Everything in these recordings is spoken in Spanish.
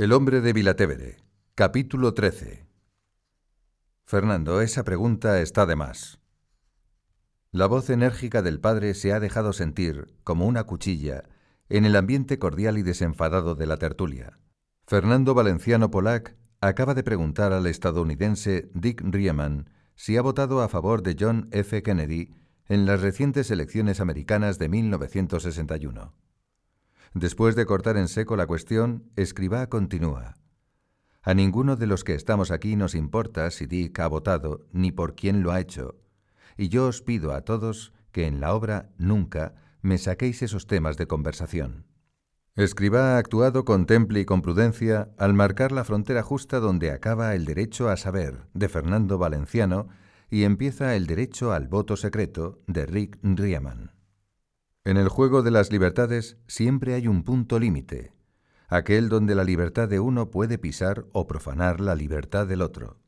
El hombre de Vilatevere, capítulo 13. Fernando, esa pregunta está de más. La voz enérgica del padre se ha dejado sentir, como una cuchilla, en el ambiente cordial y desenfadado de la tertulia. Fernando Valenciano Polac acaba de preguntar al estadounidense Dick Riemann si ha votado a favor de John F. Kennedy en las recientes elecciones americanas de 1961. Después de cortar en seco la cuestión, Escribá continúa. A ninguno de los que estamos aquí nos importa si Dick ha votado ni por quién lo ha hecho, y yo os pido a todos que en la obra nunca me saquéis esos temas de conversación. Escribá ha actuado con temple y con prudencia al marcar la frontera justa donde acaba el derecho a saber de Fernando Valenciano y empieza el derecho al voto secreto de Rick Riemann. En el juego de las libertades siempre hay un punto límite, aquel donde la libertad de uno puede pisar o profanar la libertad del otro.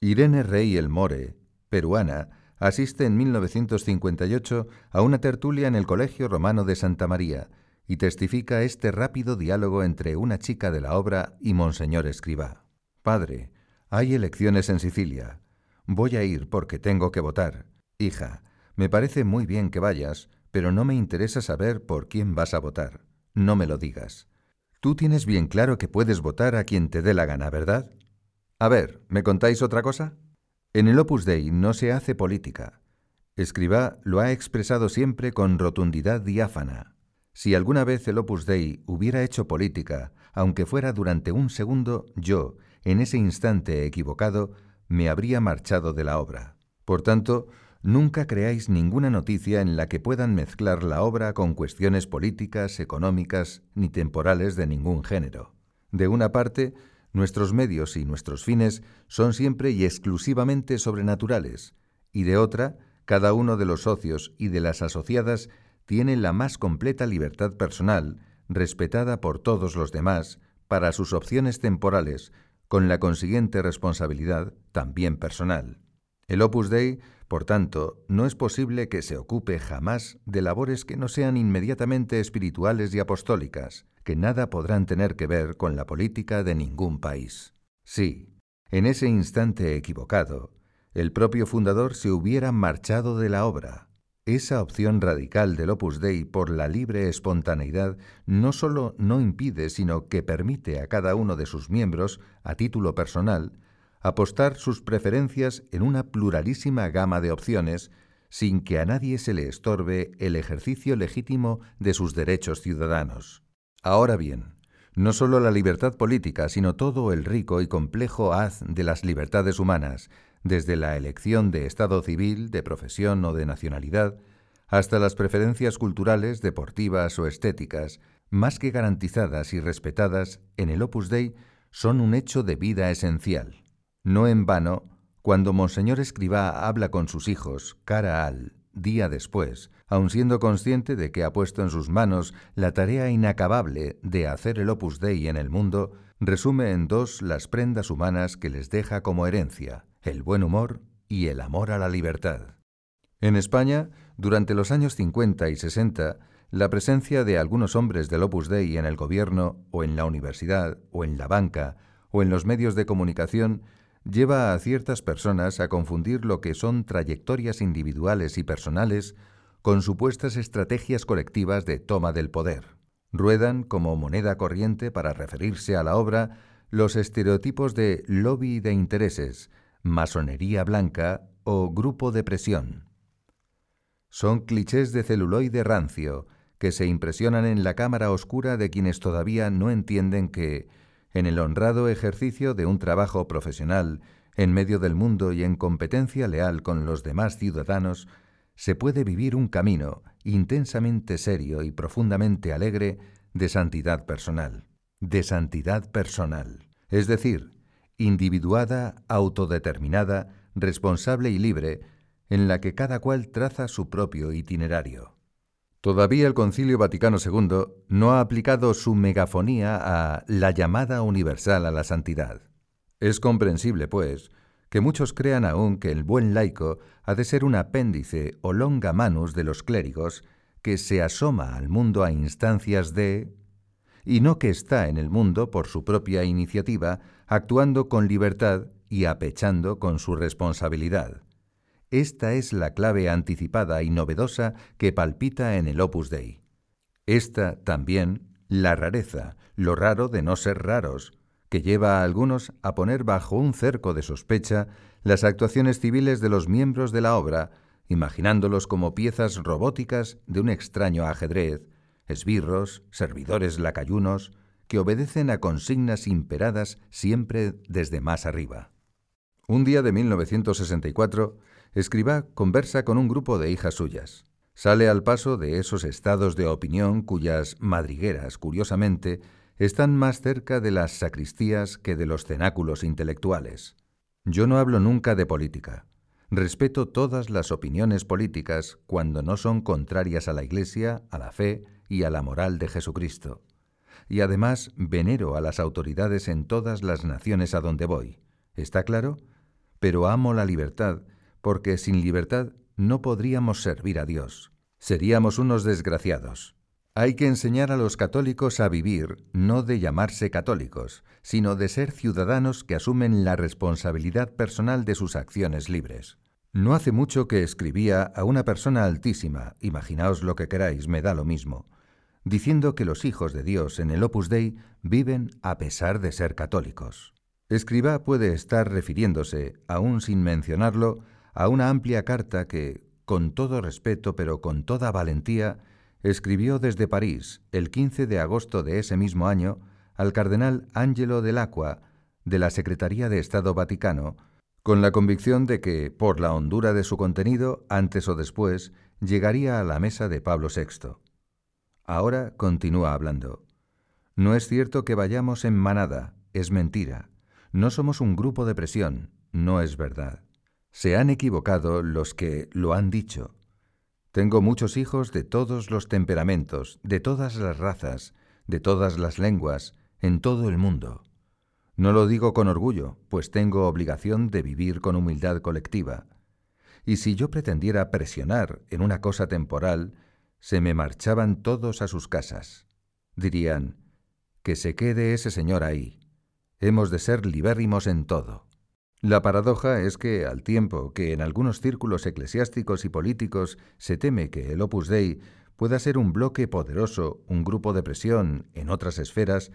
Irene Rey El More, peruana, asiste en 1958 a una tertulia en el Colegio Romano de Santa María y testifica este rápido diálogo entre una chica de la obra y Monseñor Escribá. Padre, hay elecciones en Sicilia. Voy a ir porque tengo que votar. Hija, me parece muy bien que vayas, pero no me interesa saber por quién vas a votar. No me lo digas. Tú tienes bien claro que puedes votar a quien te dé la gana, ¿verdad? A ver, ¿me contáis otra cosa? En el Opus Dei no se hace política. Escribá lo ha expresado siempre con rotundidad diáfana. Si alguna vez el Opus Dei hubiera hecho política, aunque fuera durante un segundo, yo, en ese instante equivocado, me habría marchado de la obra. Por tanto, Nunca creáis ninguna noticia en la que puedan mezclar la obra con cuestiones políticas, económicas ni temporales de ningún género. De una parte, nuestros medios y nuestros fines son siempre y exclusivamente sobrenaturales, y de otra, cada uno de los socios y de las asociadas tiene la más completa libertad personal, respetada por todos los demás, para sus opciones temporales, con la consiguiente responsabilidad también personal. El Opus Dei por tanto, no es posible que se ocupe jamás de labores que no sean inmediatamente espirituales y apostólicas, que nada podrán tener que ver con la política de ningún país. Sí, en ese instante equivocado, el propio fundador se hubiera marchado de la obra. Esa opción radical del Opus Dei por la libre espontaneidad no sólo no impide, sino que permite a cada uno de sus miembros, a título personal, apostar sus preferencias en una pluralísima gama de opciones sin que a nadie se le estorbe el ejercicio legítimo de sus derechos ciudadanos. Ahora bien, no sólo la libertad política, sino todo el rico y complejo haz de las libertades humanas, desde la elección de estado civil, de profesión o de nacionalidad, hasta las preferencias culturales, deportivas o estéticas, más que garantizadas y respetadas en el Opus Dei, son un hecho de vida esencial. No en vano, cuando Monseñor Escribá habla con sus hijos, cara al, día después, aun siendo consciente de que ha puesto en sus manos la tarea inacabable de hacer el opus dei en el mundo, resume en dos las prendas humanas que les deja como herencia, el buen humor y el amor a la libertad. En España, durante los años 50 y 60, la presencia de algunos hombres del Opus Dei en el gobierno, o en la universidad, o en la banca, o en los medios de comunicación lleva a ciertas personas a confundir lo que son trayectorias individuales y personales con supuestas estrategias colectivas de toma del poder. Ruedan como moneda corriente para referirse a la obra los estereotipos de lobby de intereses, masonería blanca o grupo de presión. Son clichés de celuloide rancio que se impresionan en la cámara oscura de quienes todavía no entienden que, en el honrado ejercicio de un trabajo profesional en medio del mundo y en competencia leal con los demás ciudadanos, se puede vivir un camino intensamente serio y profundamente alegre de santidad personal. De santidad personal. Es decir, individuada, autodeterminada, responsable y libre, en la que cada cual traza su propio itinerario. Todavía el Concilio Vaticano II no ha aplicado su megafonía a la llamada universal a la santidad. Es comprensible, pues, que muchos crean aún que el buen laico ha de ser un apéndice o longa manus de los clérigos que se asoma al mundo a instancias de... y no que está en el mundo por su propia iniciativa, actuando con libertad y apechando con su responsabilidad. Esta es la clave anticipada y novedosa que palpita en el Opus Dei. Esta también, la rareza, lo raro de no ser raros, que lleva a algunos a poner bajo un cerco de sospecha las actuaciones civiles de los miembros de la obra, imaginándolos como piezas robóticas de un extraño ajedrez, esbirros, servidores lacayunos, que obedecen a consignas imperadas siempre desde más arriba. Un día de 1964, Escribá conversa con un grupo de hijas suyas. Sale al paso de esos estados de opinión cuyas madrigueras, curiosamente, están más cerca de las sacristías que de los cenáculos intelectuales. Yo no hablo nunca de política. Respeto todas las opiniones políticas cuando no son contrarias a la Iglesia, a la fe y a la moral de Jesucristo. Y además venero a las autoridades en todas las naciones a donde voy. ¿Está claro? Pero amo la libertad porque sin libertad no podríamos servir a Dios. Seríamos unos desgraciados. Hay que enseñar a los católicos a vivir no de llamarse católicos, sino de ser ciudadanos que asumen la responsabilidad personal de sus acciones libres. No hace mucho que escribía a una persona altísima, imaginaos lo que queráis, me da lo mismo, diciendo que los hijos de Dios en el Opus Dei viven a pesar de ser católicos. Escriba puede estar refiriéndose, aún sin mencionarlo, a una amplia carta que, con todo respeto pero con toda valentía, escribió desde París el 15 de agosto de ese mismo año al cardenal Angelo Dell'Acqua de la Secretaría de Estado Vaticano, con la convicción de que, por la hondura de su contenido, antes o después, llegaría a la mesa de Pablo VI. Ahora continúa hablando. No es cierto que vayamos en manada, es mentira. No somos un grupo de presión, no es verdad. Se han equivocado los que lo han dicho. Tengo muchos hijos de todos los temperamentos, de todas las razas, de todas las lenguas, en todo el mundo. No lo digo con orgullo, pues tengo obligación de vivir con humildad colectiva. Y si yo pretendiera presionar en una cosa temporal, se me marchaban todos a sus casas. Dirían, que se quede ese señor ahí. Hemos de ser libérrimos en todo. La paradoja es que, al tiempo que en algunos círculos eclesiásticos y políticos se teme que el Opus Dei pueda ser un bloque poderoso, un grupo de presión en otras esferas,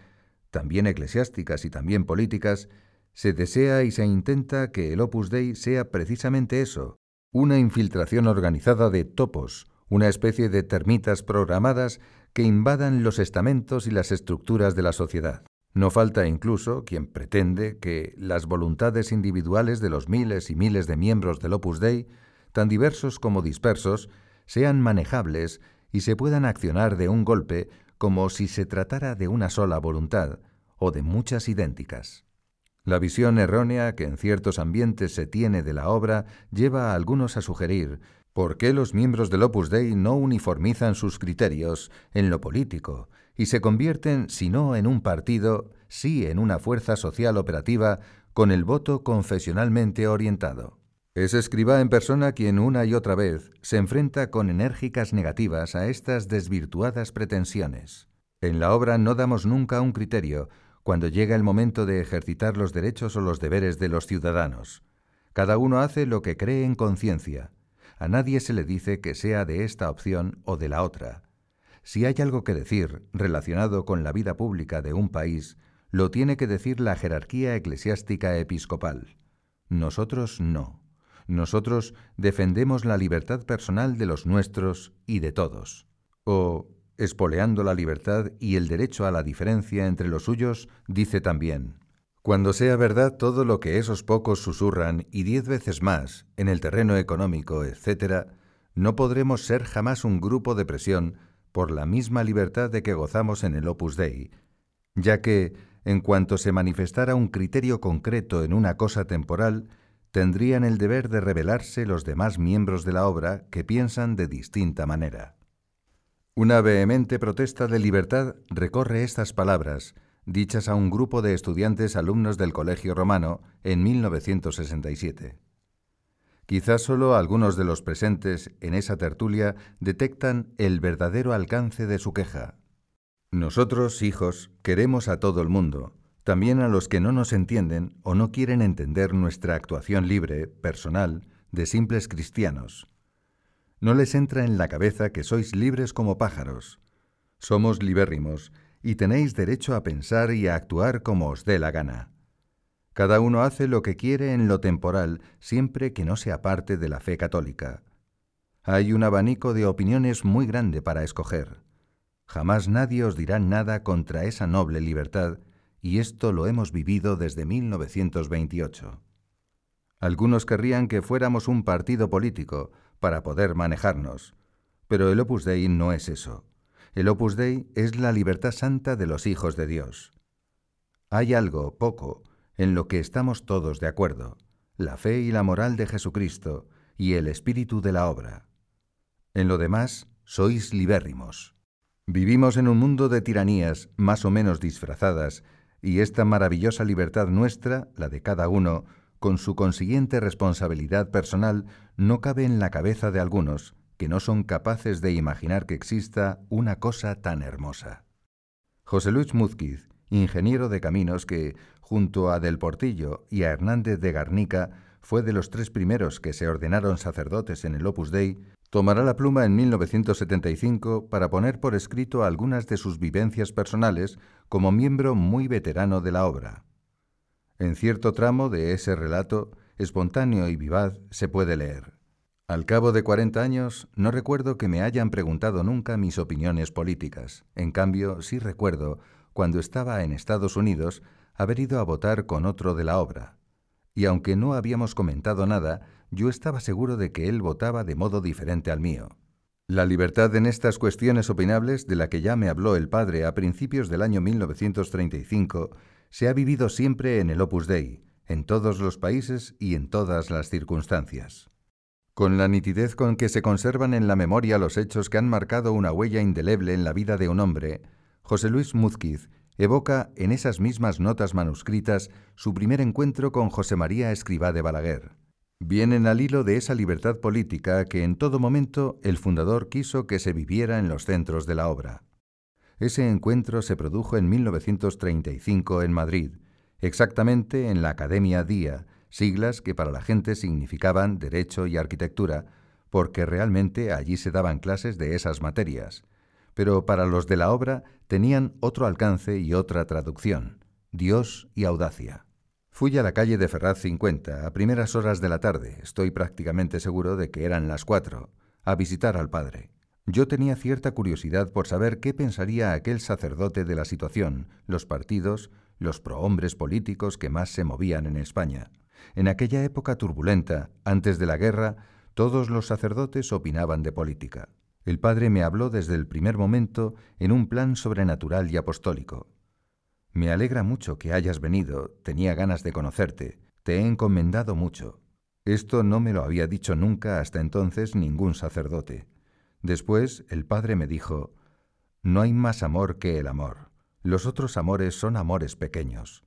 también eclesiásticas y también políticas, se desea y se intenta que el Opus Dei sea precisamente eso, una infiltración organizada de topos, una especie de termitas programadas que invadan los estamentos y las estructuras de la sociedad. No falta incluso quien pretende que las voluntades individuales de los miles y miles de miembros del Opus Dei, tan diversos como dispersos, sean manejables y se puedan accionar de un golpe como si se tratara de una sola voluntad o de muchas idénticas. La visión errónea que en ciertos ambientes se tiene de la obra lleva a algunos a sugerir ¿Por qué los miembros del Opus Dei no uniformizan sus criterios en lo político y se convierten, si no en un partido, sí en una fuerza social operativa con el voto confesionalmente orientado? Es escriba en persona quien una y otra vez se enfrenta con enérgicas negativas a estas desvirtuadas pretensiones. En la obra no damos nunca un criterio cuando llega el momento de ejercitar los derechos o los deberes de los ciudadanos. Cada uno hace lo que cree en conciencia a nadie se le dice que sea de esta opción o de la otra. Si hay algo que decir relacionado con la vida pública de un país, lo tiene que decir la jerarquía eclesiástica episcopal. Nosotros no. Nosotros defendemos la libertad personal de los nuestros y de todos. O, espoleando la libertad y el derecho a la diferencia entre los suyos, dice también, cuando sea verdad todo lo que esos pocos susurran y diez veces más en el terreno económico, etc., no podremos ser jamás un grupo de presión por la misma libertad de que gozamos en el Opus Dei, ya que, en cuanto se manifestara un criterio concreto en una cosa temporal, tendrían el deber de revelarse los demás miembros de la obra que piensan de distinta manera. Una vehemente protesta de libertad recorre estas palabras, dichas a un grupo de estudiantes alumnos del Colegio Romano en 1967. Quizás solo algunos de los presentes en esa tertulia detectan el verdadero alcance de su queja. Nosotros, hijos, queremos a todo el mundo, también a los que no nos entienden o no quieren entender nuestra actuación libre, personal, de simples cristianos. No les entra en la cabeza que sois libres como pájaros. Somos libérrimos y tenéis derecho a pensar y a actuar como os dé la gana. Cada uno hace lo que quiere en lo temporal, siempre que no sea parte de la fe católica. Hay un abanico de opiniones muy grande para escoger. Jamás nadie os dirá nada contra esa noble libertad, y esto lo hemos vivido desde 1928. Algunos querrían que fuéramos un partido político para poder manejarnos, pero el Opus Dei no es eso. El Opus Dei es la libertad santa de los hijos de Dios. Hay algo, poco, en lo que estamos todos de acuerdo, la fe y la moral de Jesucristo y el espíritu de la obra. En lo demás, sois libérrimos. Vivimos en un mundo de tiranías más o menos disfrazadas, y esta maravillosa libertad nuestra, la de cada uno, con su consiguiente responsabilidad personal, no cabe en la cabeza de algunos, que no son capaces de imaginar que exista una cosa tan hermosa. José Luis Múzquiz, ingeniero de caminos que, junto a Del Portillo y a Hernández de Garnica, fue de los tres primeros que se ordenaron sacerdotes en el Opus Dei, tomará la pluma en 1975 para poner por escrito algunas de sus vivencias personales como miembro muy veterano de la obra. En cierto tramo de ese relato, espontáneo y vivaz, se puede leer. Al cabo de 40 años, no recuerdo que me hayan preguntado nunca mis opiniones políticas. En cambio, sí recuerdo, cuando estaba en Estados Unidos, haber ido a votar con otro de la obra. Y aunque no habíamos comentado nada, yo estaba seguro de que él votaba de modo diferente al mío. La libertad en estas cuestiones opinables, de la que ya me habló el padre a principios del año 1935, se ha vivido siempre en el Opus Dei, en todos los países y en todas las circunstancias. Con la nitidez con que se conservan en la memoria los hechos que han marcado una huella indeleble en la vida de un hombre, José Luis Múzquiz evoca en esas mismas notas manuscritas su primer encuentro con José María Escribá de Balaguer. Vienen al hilo de esa libertad política que en todo momento el fundador quiso que se viviera en los centros de la obra. Ese encuentro se produjo en 1935 en Madrid, exactamente en la Academia Día, siglas que para la gente significaban Derecho y Arquitectura, porque realmente allí se daban clases de esas materias, pero para los de la obra tenían otro alcance y otra traducción, Dios y audacia. Fui a la calle de Ferraz 50 a primeras horas de la tarde, estoy prácticamente seguro de que eran las cuatro, a visitar al padre. Yo tenía cierta curiosidad por saber qué pensaría aquel sacerdote de la situación, los partidos, los prohombres políticos que más se movían en España. En aquella época turbulenta, antes de la guerra, todos los sacerdotes opinaban de política. El padre me habló desde el primer momento en un plan sobrenatural y apostólico. Me alegra mucho que hayas venido, tenía ganas de conocerte, te he encomendado mucho. Esto no me lo había dicho nunca hasta entonces ningún sacerdote. Después el padre me dijo, No hay más amor que el amor. Los otros amores son amores pequeños.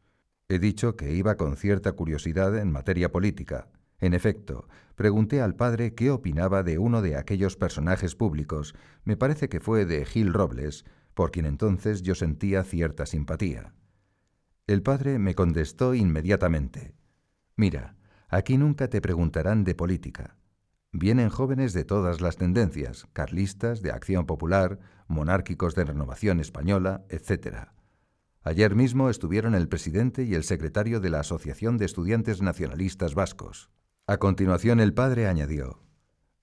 He dicho que iba con cierta curiosidad en materia política. En efecto, pregunté al padre qué opinaba de uno de aquellos personajes públicos, me parece que fue de Gil Robles, por quien entonces yo sentía cierta simpatía. El padre me contestó inmediatamente, Mira, aquí nunca te preguntarán de política. Vienen jóvenes de todas las tendencias, carlistas, de acción popular, monárquicos de renovación española, etc. Ayer mismo estuvieron el presidente y el secretario de la Asociación de Estudiantes Nacionalistas Vascos. A continuación el padre añadió,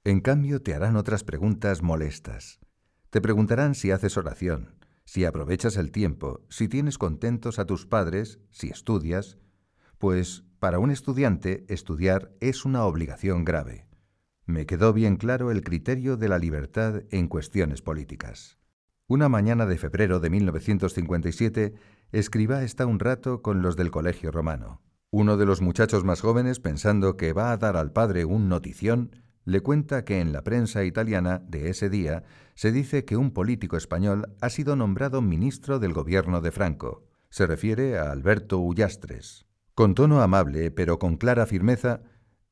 En cambio te harán otras preguntas molestas. Te preguntarán si haces oración, si aprovechas el tiempo, si tienes contentos a tus padres, si estudias, pues para un estudiante estudiar es una obligación grave. Me quedó bien claro el criterio de la libertad en cuestiones políticas. Una mañana de febrero de 1957, Escribá está un rato con los del Colegio Romano. Uno de los muchachos más jóvenes, pensando que va a dar al padre un notición, le cuenta que en la prensa italiana de ese día se dice que un político español ha sido nombrado ministro del gobierno de Franco. Se refiere a Alberto Ullastres. Con tono amable, pero con clara firmeza,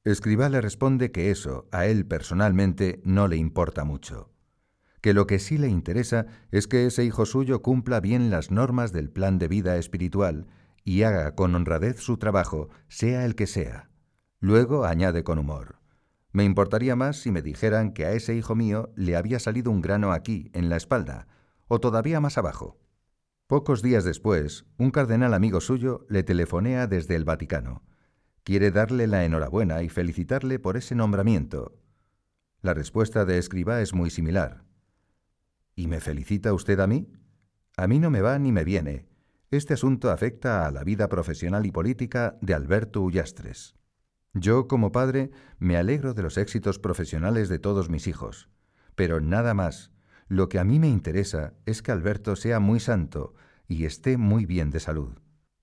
Escribá le responde que eso a él personalmente no le importa mucho que lo que sí le interesa es que ese hijo suyo cumpla bien las normas del plan de vida espiritual y haga con honradez su trabajo, sea el que sea. Luego añade con humor. Me importaría más si me dijeran que a ese hijo mío le había salido un grano aquí, en la espalda, o todavía más abajo. Pocos días después, un cardenal amigo suyo le telefonea desde el Vaticano. Quiere darle la enhorabuena y felicitarle por ese nombramiento. La respuesta de Escribá es muy similar. ¿Y me felicita usted a mí? A mí no me va ni me viene. Este asunto afecta a la vida profesional y política de Alberto Ullastres. Yo, como padre, me alegro de los éxitos profesionales de todos mis hijos, pero nada más. Lo que a mí me interesa es que Alberto sea muy santo y esté muy bien de salud.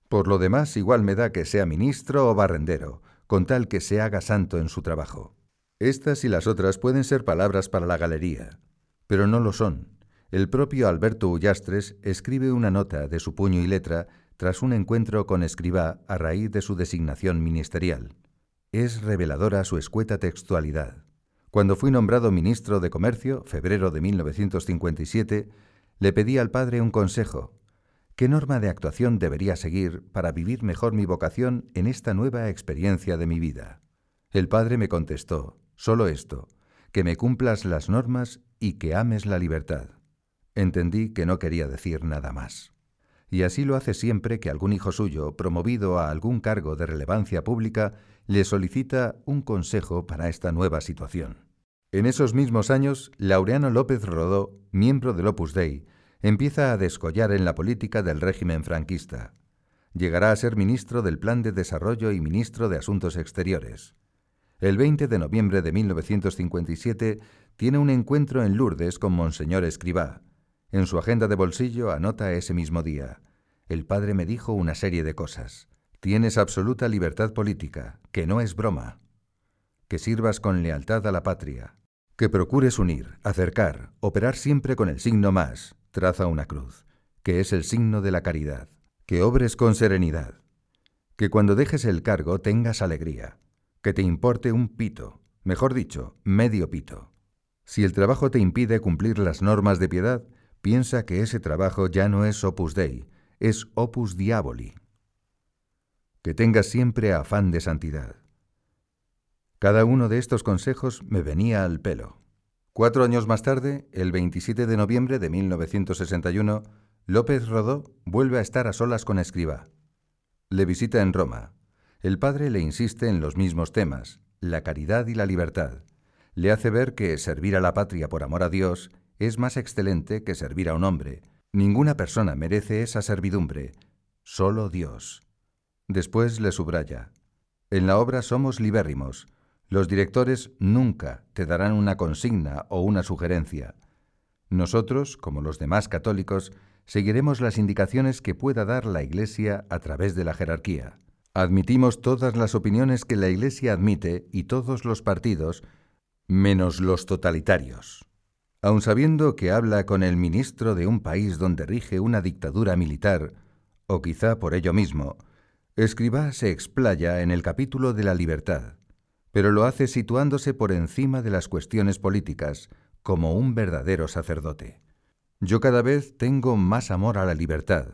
Por lo demás, igual me da que sea ministro o barrendero, con tal que se haga santo en su trabajo. Estas y las otras pueden ser palabras para la galería, pero no lo son. El propio Alberto Ullastres escribe una nota de su puño y letra tras un encuentro con Escribá a raíz de su designación ministerial. Es reveladora su escueta textualidad. Cuando fui nombrado ministro de Comercio, febrero de 1957, le pedí al padre un consejo. ¿Qué norma de actuación debería seguir para vivir mejor mi vocación en esta nueva experiencia de mi vida? El padre me contestó, solo esto, que me cumplas las normas y que ames la libertad. Entendí que no quería decir nada más y así lo hace siempre que algún hijo suyo, promovido a algún cargo de relevancia pública, le solicita un consejo para esta nueva situación. En esos mismos años, Laureano López Rodó, miembro del Opus Dei, empieza a descollar en la política del régimen franquista. Llegará a ser ministro del Plan de Desarrollo y ministro de Asuntos Exteriores. El 20 de noviembre de 1957 tiene un encuentro en Lourdes con Monseñor Escribá, en su agenda de bolsillo anota ese mismo día. El padre me dijo una serie de cosas. Tienes absoluta libertad política, que no es broma. Que sirvas con lealtad a la patria. Que procures unir, acercar, operar siempre con el signo más, traza una cruz, que es el signo de la caridad. Que obres con serenidad. Que cuando dejes el cargo tengas alegría. Que te importe un pito, mejor dicho, medio pito. Si el trabajo te impide cumplir las normas de piedad, piensa que ese trabajo ya no es opus dei, es opus diaboli. Que tengas siempre afán de santidad. Cada uno de estos consejos me venía al pelo. Cuatro años más tarde, el 27 de noviembre de 1961, López Rodó vuelve a estar a solas con Escriba. Le visita en Roma. El padre le insiste en los mismos temas, la caridad y la libertad. Le hace ver que servir a la patria por amor a Dios es más excelente que servir a un hombre. Ninguna persona merece esa servidumbre, solo Dios. Después le subraya, en la obra somos libérrimos. Los directores nunca te darán una consigna o una sugerencia. Nosotros, como los demás católicos, seguiremos las indicaciones que pueda dar la Iglesia a través de la jerarquía. Admitimos todas las opiniones que la Iglesia admite y todos los partidos, menos los totalitarios aun sabiendo que habla con el ministro de un país donde rige una dictadura militar, o quizá por ello mismo, Escribá se explaya en el capítulo de la libertad, pero lo hace situándose por encima de las cuestiones políticas, como un verdadero sacerdote. Yo cada vez tengo más amor a la libertad.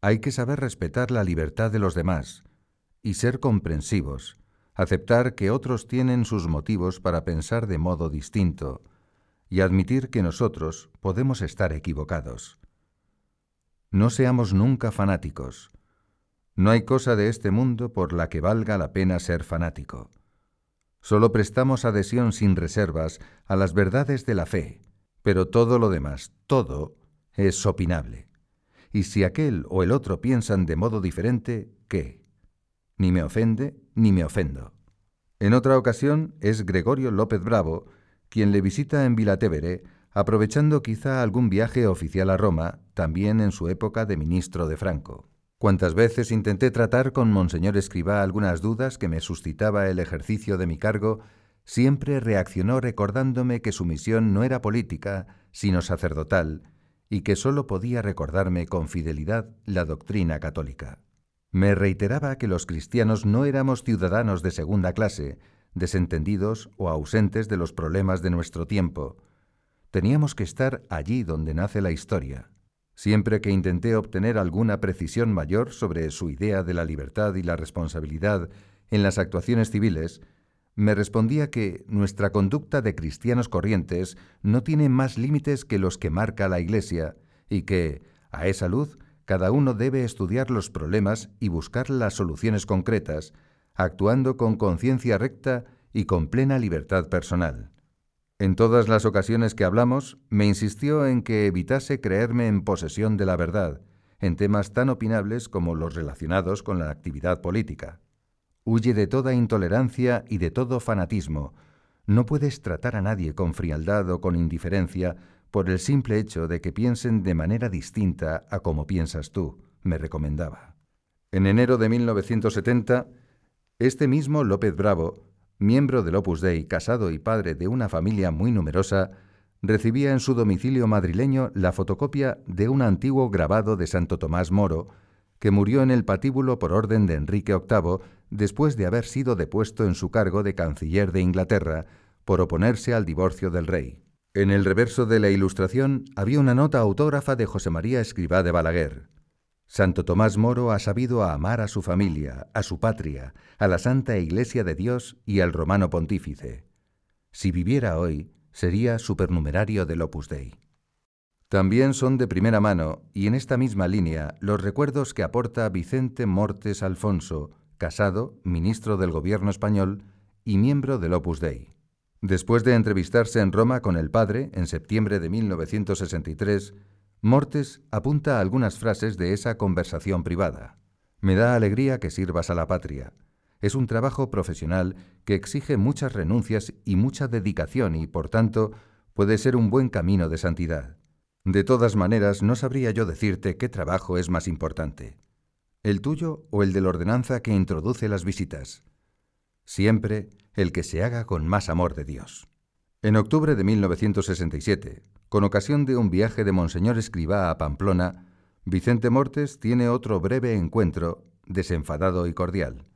Hay que saber respetar la libertad de los demás y ser comprensivos, aceptar que otros tienen sus motivos para pensar de modo distinto, y admitir que nosotros podemos estar equivocados. No seamos nunca fanáticos. No hay cosa de este mundo por la que valga la pena ser fanático. Solo prestamos adhesión sin reservas a las verdades de la fe, pero todo lo demás, todo, es opinable. Y si aquel o el otro piensan de modo diferente, ¿qué? Ni me ofende ni me ofendo. En otra ocasión es Gregorio López Bravo quien le visita en Vilatevere, aprovechando quizá algún viaje oficial a Roma, también en su época de ministro de Franco. Cuantas veces intenté tratar con Monseñor Escribá algunas dudas que me suscitaba el ejercicio de mi cargo, siempre reaccionó recordándome que su misión no era política, sino sacerdotal, y que sólo podía recordarme con fidelidad la doctrina católica. Me reiteraba que los cristianos no éramos ciudadanos de segunda clase, desentendidos o ausentes de los problemas de nuestro tiempo. Teníamos que estar allí donde nace la historia. Siempre que intenté obtener alguna precisión mayor sobre su idea de la libertad y la responsabilidad en las actuaciones civiles, me respondía que nuestra conducta de cristianos corrientes no tiene más límites que los que marca la Iglesia y que, a esa luz, cada uno debe estudiar los problemas y buscar las soluciones concretas, actuando con conciencia recta y con plena libertad personal. En todas las ocasiones que hablamos, me insistió en que evitase creerme en posesión de la verdad, en temas tan opinables como los relacionados con la actividad política. Huye de toda intolerancia y de todo fanatismo. No puedes tratar a nadie con frialdad o con indiferencia por el simple hecho de que piensen de manera distinta a como piensas tú, me recomendaba. En enero de 1970, este mismo López Bravo, miembro del Opus Dei, casado y padre de una familia muy numerosa, recibía en su domicilio madrileño la fotocopia de un antiguo grabado de Santo Tomás Moro, que murió en el patíbulo por orden de Enrique VIII después de haber sido depuesto en su cargo de canciller de Inglaterra por oponerse al divorcio del rey. En el reverso de la ilustración había una nota autógrafa de José María Escribá de Balaguer. Santo Tomás Moro ha sabido amar a su familia, a su patria, a la Santa Iglesia de Dios y al romano pontífice. Si viviera hoy, sería supernumerario del Opus Dei. También son de primera mano, y en esta misma línea, los recuerdos que aporta Vicente Mortes Alfonso, casado, ministro del Gobierno español y miembro del Opus Dei. Después de entrevistarse en Roma con el padre en septiembre de 1963, Mortes apunta algunas frases de esa conversación privada. Me da alegría que sirvas a la patria. Es un trabajo profesional que exige muchas renuncias y mucha dedicación y, por tanto, puede ser un buen camino de santidad. De todas maneras, no sabría yo decirte qué trabajo es más importante, el tuyo o el de la ordenanza que introduce las visitas. Siempre el que se haga con más amor de Dios. En octubre de 1967, con ocasión de un viaje de Monseñor Escribá a Pamplona, Vicente Mortes tiene otro breve encuentro, desenfadado y cordial.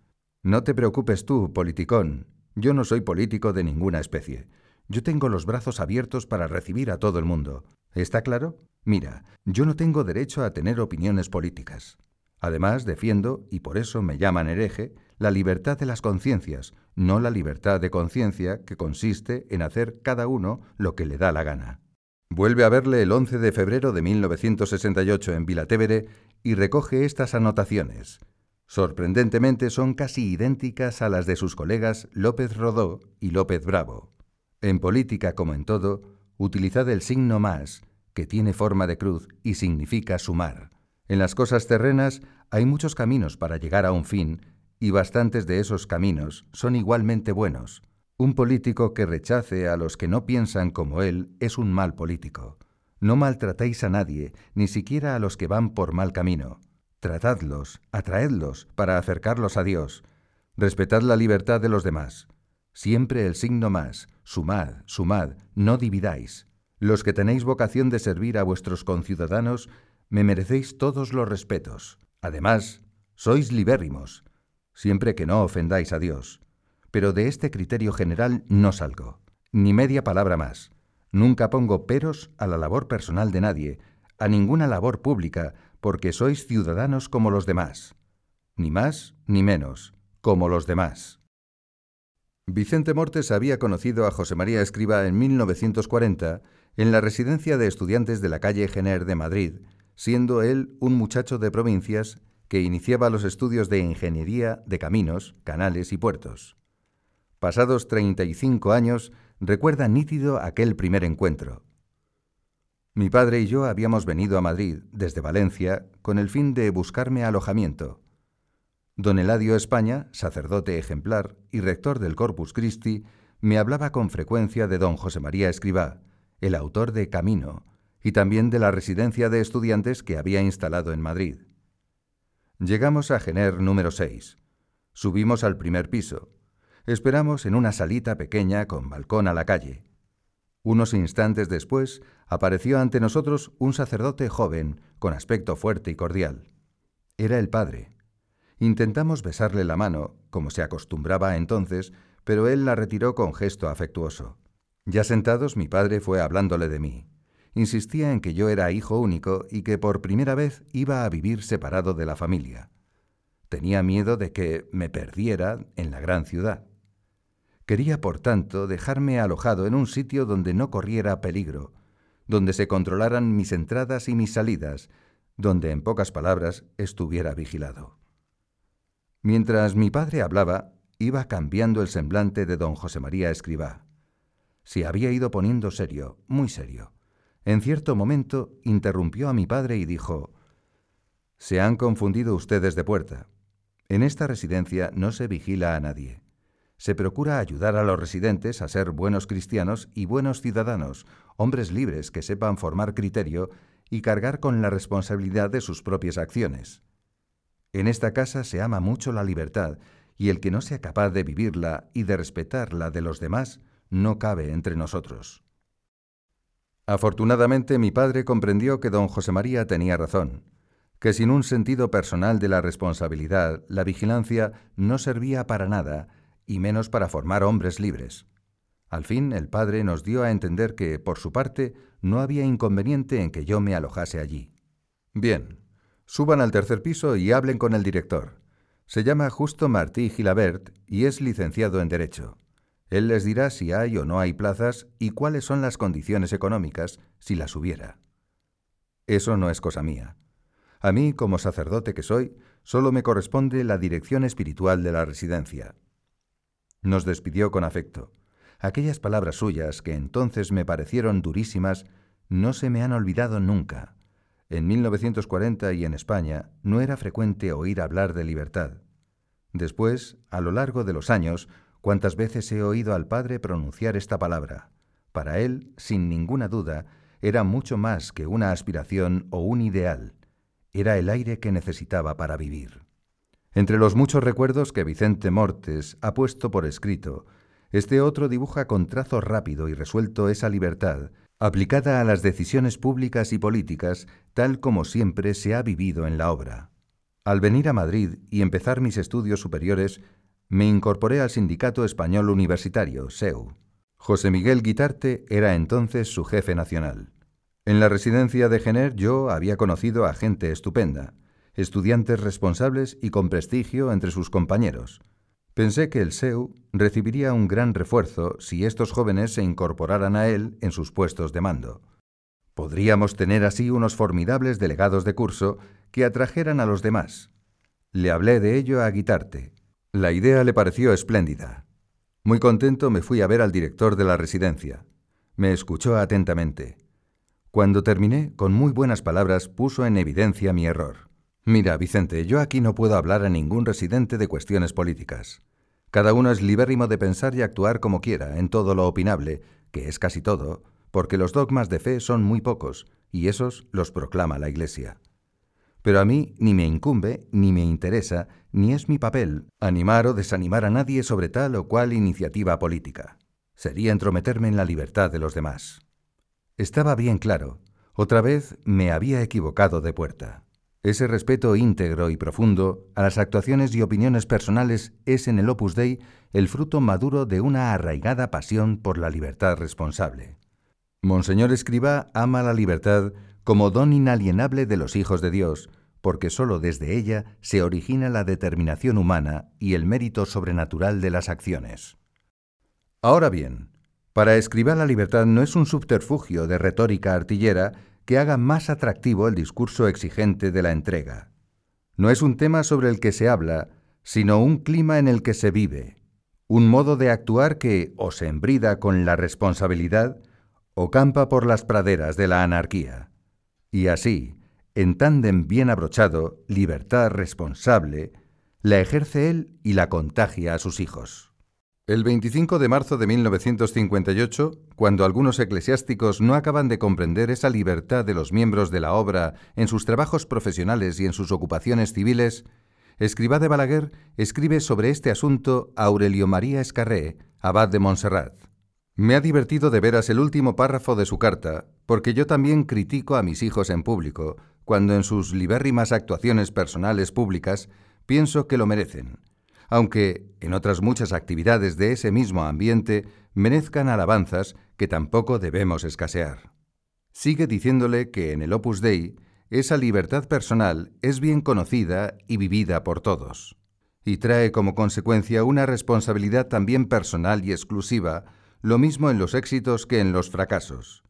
No te preocupes tú, politicón. Yo no soy político de ninguna especie. Yo tengo los brazos abiertos para recibir a todo el mundo. ¿Está claro? Mira, yo no tengo derecho a tener opiniones políticas. Además, defiendo, y por eso me llaman hereje, la libertad de las conciencias, no la libertad de conciencia que consiste en hacer cada uno lo que le da la gana. Vuelve a verle el 11 de febrero de 1968 en Vilatevere y recoge estas anotaciones. Sorprendentemente son casi idénticas a las de sus colegas López Rodó y López Bravo. En política como en todo, utilizad el signo más, que tiene forma de cruz y significa sumar. En las cosas terrenas hay muchos caminos para llegar a un fin, y bastantes de esos caminos son igualmente buenos. Un político que rechace a los que no piensan como él es un mal político. No maltratéis a nadie, ni siquiera a los que van por mal camino. Tratadlos, atraedlos para acercarlos a Dios. Respetad la libertad de los demás. Siempre el signo más, sumad, sumad, no dividáis. Los que tenéis vocación de servir a vuestros conciudadanos, me merecéis todos los respetos. Además, sois libérrimos, siempre que no ofendáis a Dios. Pero de este criterio general no salgo, ni media palabra más. Nunca pongo peros a la labor personal de nadie, a ninguna labor pública, porque sois ciudadanos como los demás. Ni más ni menos, como los demás. Vicente Mortes había conocido a José María Escriba en 1940 en la residencia de estudiantes de la calle Gener de Madrid, siendo él un muchacho de provincias que iniciaba los estudios de ingeniería de caminos, canales y puertos. Pasados 35 años, recuerda nítido aquel primer encuentro. Mi padre y yo habíamos venido a Madrid, desde Valencia, con el fin de buscarme alojamiento. Don Eladio España, sacerdote ejemplar y rector del Corpus Christi, me hablaba con frecuencia de don José María Escribá, el autor de Camino, y también de la residencia de estudiantes que había instalado en Madrid. Llegamos a Gener número 6. Subimos al primer piso. Esperamos en una salita pequeña con balcón a la calle. Unos instantes después apareció ante nosotros un sacerdote joven, con aspecto fuerte y cordial. Era el padre, Intentamos besarle la mano, como se acostumbraba entonces, pero él la retiró con gesto afectuoso. Ya sentados, mi padre fue hablándole de mí. Insistía en que yo era hijo único y que por primera vez iba a vivir separado de la familia. Tenía miedo de que me perdiera en la gran ciudad. Quería, por tanto, dejarme alojado en un sitio donde no corriera peligro, donde se controlaran mis entradas y mis salidas, donde, en pocas palabras, estuviera vigilado. Mientras mi padre hablaba, iba cambiando el semblante de don José María Escribá. Se había ido poniendo serio, muy serio. En cierto momento interrumpió a mi padre y dijo, Se han confundido ustedes de puerta. En esta residencia no se vigila a nadie. Se procura ayudar a los residentes a ser buenos cristianos y buenos ciudadanos, hombres libres que sepan formar criterio y cargar con la responsabilidad de sus propias acciones. En esta casa se ama mucho la libertad, y el que no sea capaz de vivirla y de respetar la de los demás no cabe entre nosotros. Afortunadamente mi padre comprendió que don José María tenía razón, que sin un sentido personal de la responsabilidad, la vigilancia no servía para nada, y menos para formar hombres libres. Al fin el padre nos dio a entender que, por su parte, no había inconveniente en que yo me alojase allí. Bien, suban al tercer piso y hablen con el director. Se llama Justo Martí Gilabert y es licenciado en Derecho. Él les dirá si hay o no hay plazas y cuáles son las condiciones económicas, si las hubiera. Eso no es cosa mía. A mí, como sacerdote que soy, solo me corresponde la dirección espiritual de la residencia. Nos despidió con afecto. Aquellas palabras suyas, que entonces me parecieron durísimas, no se me han olvidado nunca. En 1940 y en España no era frecuente oír hablar de libertad. Después, a lo largo de los años, cuántas veces he oído al Padre pronunciar esta palabra. Para él, sin ninguna duda, era mucho más que una aspiración o un ideal. Era el aire que necesitaba para vivir. Entre los muchos recuerdos que Vicente Mortes ha puesto por escrito, este otro dibuja con trazo rápido y resuelto esa libertad, aplicada a las decisiones públicas y políticas, tal como siempre se ha vivido en la obra. Al venir a Madrid y empezar mis estudios superiores, me incorporé al Sindicato Español Universitario, SEU. José Miguel Guitarte era entonces su jefe nacional. En la residencia de Gener yo había conocido a gente estupenda, estudiantes responsables y con prestigio entre sus compañeros. Pensé que el SEU recibiría un gran refuerzo si estos jóvenes se incorporaran a él en sus puestos de mando. Podríamos tener así unos formidables delegados de curso que atrajeran a los demás. Le hablé de ello a Guitarte. La idea le pareció espléndida. Muy contento me fui a ver al director de la residencia. Me escuchó atentamente. Cuando terminé, con muy buenas palabras puso en evidencia mi error. Mira, Vicente, yo aquí no puedo hablar a ningún residente de cuestiones políticas. Cada uno es libérrimo de pensar y actuar como quiera en todo lo opinable, que es casi todo, porque los dogmas de fe son muy pocos, y esos los proclama la Iglesia. Pero a mí ni me incumbe, ni me interesa, ni es mi papel animar o desanimar a nadie sobre tal o cual iniciativa política. Sería entrometerme en la libertad de los demás. Estaba bien claro, otra vez me había equivocado de puerta. Ese respeto íntegro y profundo a las actuaciones y opiniones personales es en el Opus Dei el fruto maduro de una arraigada pasión por la libertad responsable. Monseñor Escriba ama la libertad como don inalienable de los hijos de Dios, porque sólo desde ella se origina la determinación humana y el mérito sobrenatural de las acciones. Ahora bien, para Escriba la libertad no es un subterfugio de retórica artillera que haga más atractivo el discurso exigente de la entrega. No es un tema sobre el que se habla, sino un clima en el que se vive, un modo de actuar que o se embrida con la responsabilidad o campa por las praderas de la anarquía. Y así, en tándem bien abrochado, libertad responsable, la ejerce él y la contagia a sus hijos. El 25 de marzo de 1958, cuando algunos eclesiásticos no acaban de comprender esa libertad de los miembros de la obra en sus trabajos profesionales y en sus ocupaciones civiles, Escribá de Balaguer escribe sobre este asunto a Aurelio María Escarré, abad de Montserrat. Me ha divertido de veras el último párrafo de su carta, porque yo también critico a mis hijos en público, cuando en sus libérrimas actuaciones personales públicas pienso que lo merecen aunque en otras muchas actividades de ese mismo ambiente merezcan alabanzas que tampoco debemos escasear. Sigue diciéndole que en el Opus Dei esa libertad personal es bien conocida y vivida por todos, y trae como consecuencia una responsabilidad también personal y exclusiva, lo mismo en los éxitos que en los fracasos.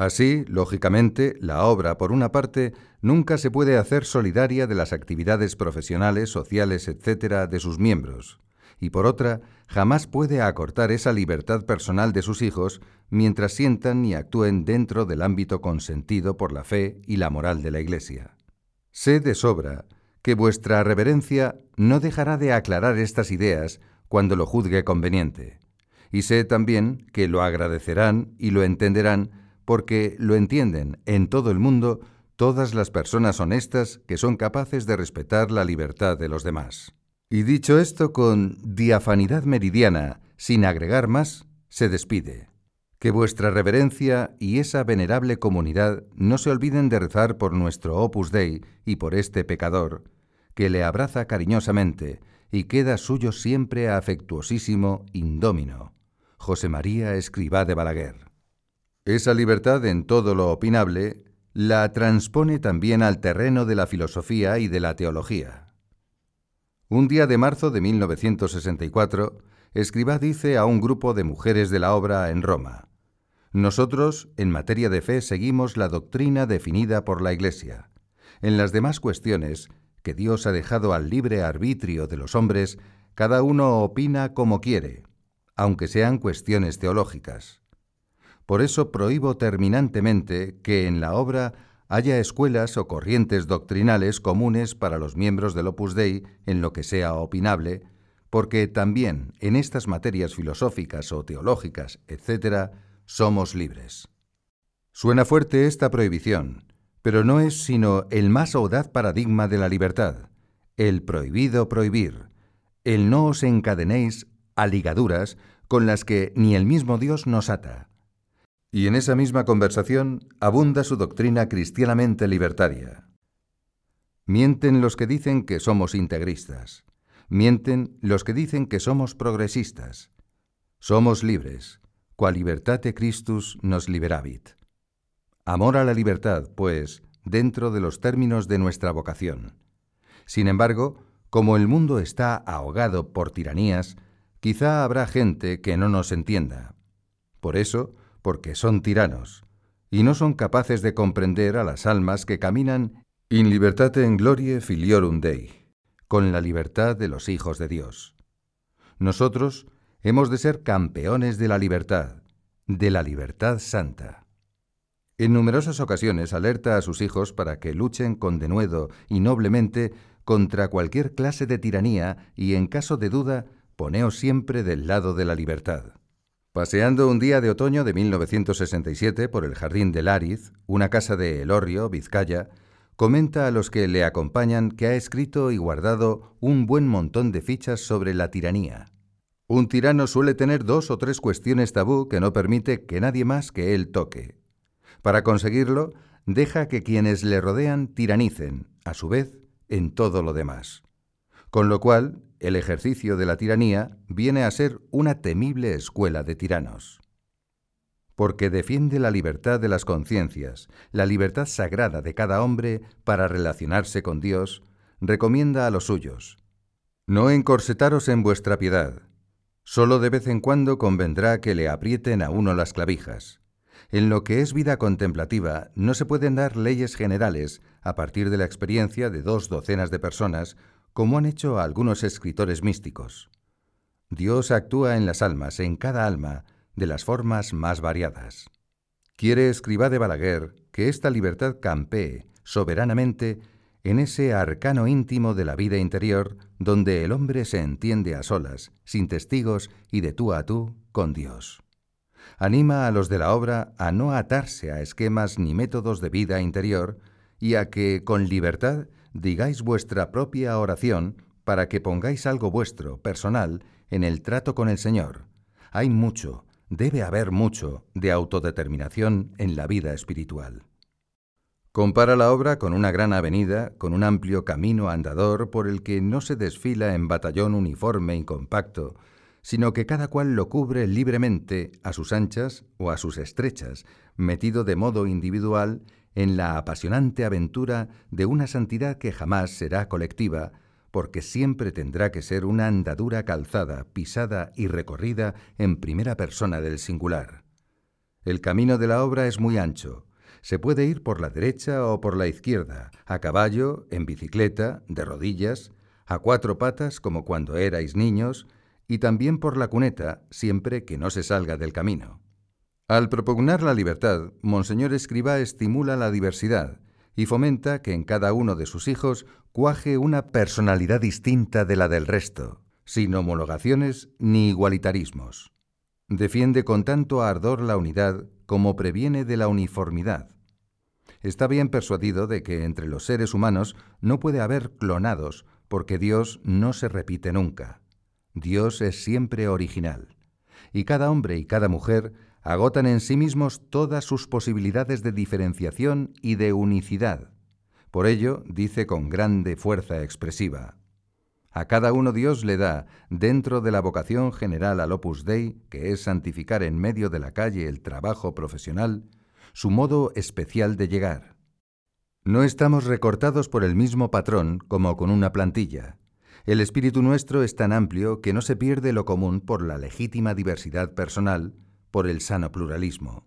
Así, lógicamente, la obra, por una parte, nunca se puede hacer solidaria de las actividades profesionales, sociales, etc., de sus miembros, y por otra, jamás puede acortar esa libertad personal de sus hijos mientras sientan y actúen dentro del ámbito consentido por la fe y la moral de la Iglesia. Sé de sobra que vuestra reverencia no dejará de aclarar estas ideas cuando lo juzgue conveniente, y sé también que lo agradecerán y lo entenderán porque lo entienden en todo el mundo todas las personas honestas que son capaces de respetar la libertad de los demás. Y dicho esto con diafanidad meridiana, sin agregar más, se despide. Que vuestra reverencia y esa venerable comunidad no se olviden de rezar por nuestro Opus Dei y por este pecador, que le abraza cariñosamente y queda suyo siempre afectuosísimo indómino. José María Escribá de Balaguer. Esa libertad en todo lo opinable la transpone también al terreno de la filosofía y de la teología. Un día de marzo de 1964, Escribá dice a un grupo de mujeres de la obra en Roma, Nosotros, en materia de fe, seguimos la doctrina definida por la Iglesia. En las demás cuestiones, que Dios ha dejado al libre arbitrio de los hombres, cada uno opina como quiere, aunque sean cuestiones teológicas. Por eso prohíbo terminantemente que en la obra haya escuelas o corrientes doctrinales comunes para los miembros del Opus Dei en lo que sea opinable, porque también en estas materias filosóficas o teológicas, etc., somos libres. Suena fuerte esta prohibición, pero no es sino el más audaz paradigma de la libertad, el prohibido prohibir, el no os encadenéis a ligaduras con las que ni el mismo Dios nos ata. Y en esa misma conversación abunda su doctrina cristianamente libertaria. Mienten los que dicen que somos integristas. Mienten los que dicen que somos progresistas. Somos libres, cual libertate Christus nos liberavit. Amor a la libertad, pues, dentro de los términos de nuestra vocación. Sin embargo, como el mundo está ahogado por tiranías, quizá habrá gente que no nos entienda. Por eso, porque son tiranos, y no son capaces de comprender a las almas que caminan in libertate en glorie filiorum Dei, con la libertad de los hijos de Dios. Nosotros hemos de ser campeones de la libertad, de la libertad santa. En numerosas ocasiones alerta a sus hijos para que luchen con denuedo y noblemente contra cualquier clase de tiranía y en caso de duda, poneos siempre del lado de la libertad. Paseando un día de otoño de 1967 por el jardín de Lariz, una casa de Elorrio, Vizcaya, comenta a los que le acompañan que ha escrito y guardado un buen montón de fichas sobre la tiranía. Un tirano suele tener dos o tres cuestiones tabú que no permite que nadie más que él toque. Para conseguirlo, deja que quienes le rodean tiranicen, a su vez, en todo lo demás. Con lo cual, el ejercicio de la tiranía viene a ser una temible escuela de tiranos. Porque defiende la libertad de las conciencias, la libertad sagrada de cada hombre para relacionarse con Dios, recomienda a los suyos. No encorsetaros en vuestra piedad. Solo de vez en cuando convendrá que le aprieten a uno las clavijas. En lo que es vida contemplativa no se pueden dar leyes generales a partir de la experiencia de dos docenas de personas como han hecho algunos escritores místicos. Dios actúa en las almas, en cada alma, de las formas más variadas. Quiere escriba de Balaguer que esta libertad campee soberanamente en ese arcano íntimo de la vida interior donde el hombre se entiende a solas, sin testigos y de tú a tú con Dios. Anima a los de la obra a no atarse a esquemas ni métodos de vida interior y a que, con libertad, digáis vuestra propia oración para que pongáis algo vuestro, personal, en el trato con el Señor. Hay mucho, debe haber mucho, de autodeterminación en la vida espiritual. Compara la obra con una gran avenida, con un amplio camino andador por el que no se desfila en batallón uniforme y compacto, sino que cada cual lo cubre libremente a sus anchas o a sus estrechas, metido de modo individual en la apasionante aventura de una santidad que jamás será colectiva, porque siempre tendrá que ser una andadura calzada, pisada y recorrida en primera persona del singular. El camino de la obra es muy ancho. Se puede ir por la derecha o por la izquierda, a caballo, en bicicleta, de rodillas, a cuatro patas como cuando erais niños, y también por la cuneta, siempre que no se salga del camino. Al propugnar la libertad, Monseñor Escribá estimula la diversidad y fomenta que en cada uno de sus hijos cuaje una personalidad distinta de la del resto, sin homologaciones ni igualitarismos. Defiende con tanto ardor la unidad como previene de la uniformidad. Está bien persuadido de que entre los seres humanos no puede haber clonados, porque Dios no se repite nunca. Dios es siempre original. Y cada hombre y cada mujer agotan en sí mismos todas sus posibilidades de diferenciación y de unicidad. Por ello, dice con grande fuerza expresiva, a cada uno Dios le da, dentro de la vocación general al Opus Dei, que es santificar en medio de la calle el trabajo profesional, su modo especial de llegar. No estamos recortados por el mismo patrón como con una plantilla. El espíritu nuestro es tan amplio que no se pierde lo común por la legítima diversidad personal, por el sano pluralismo.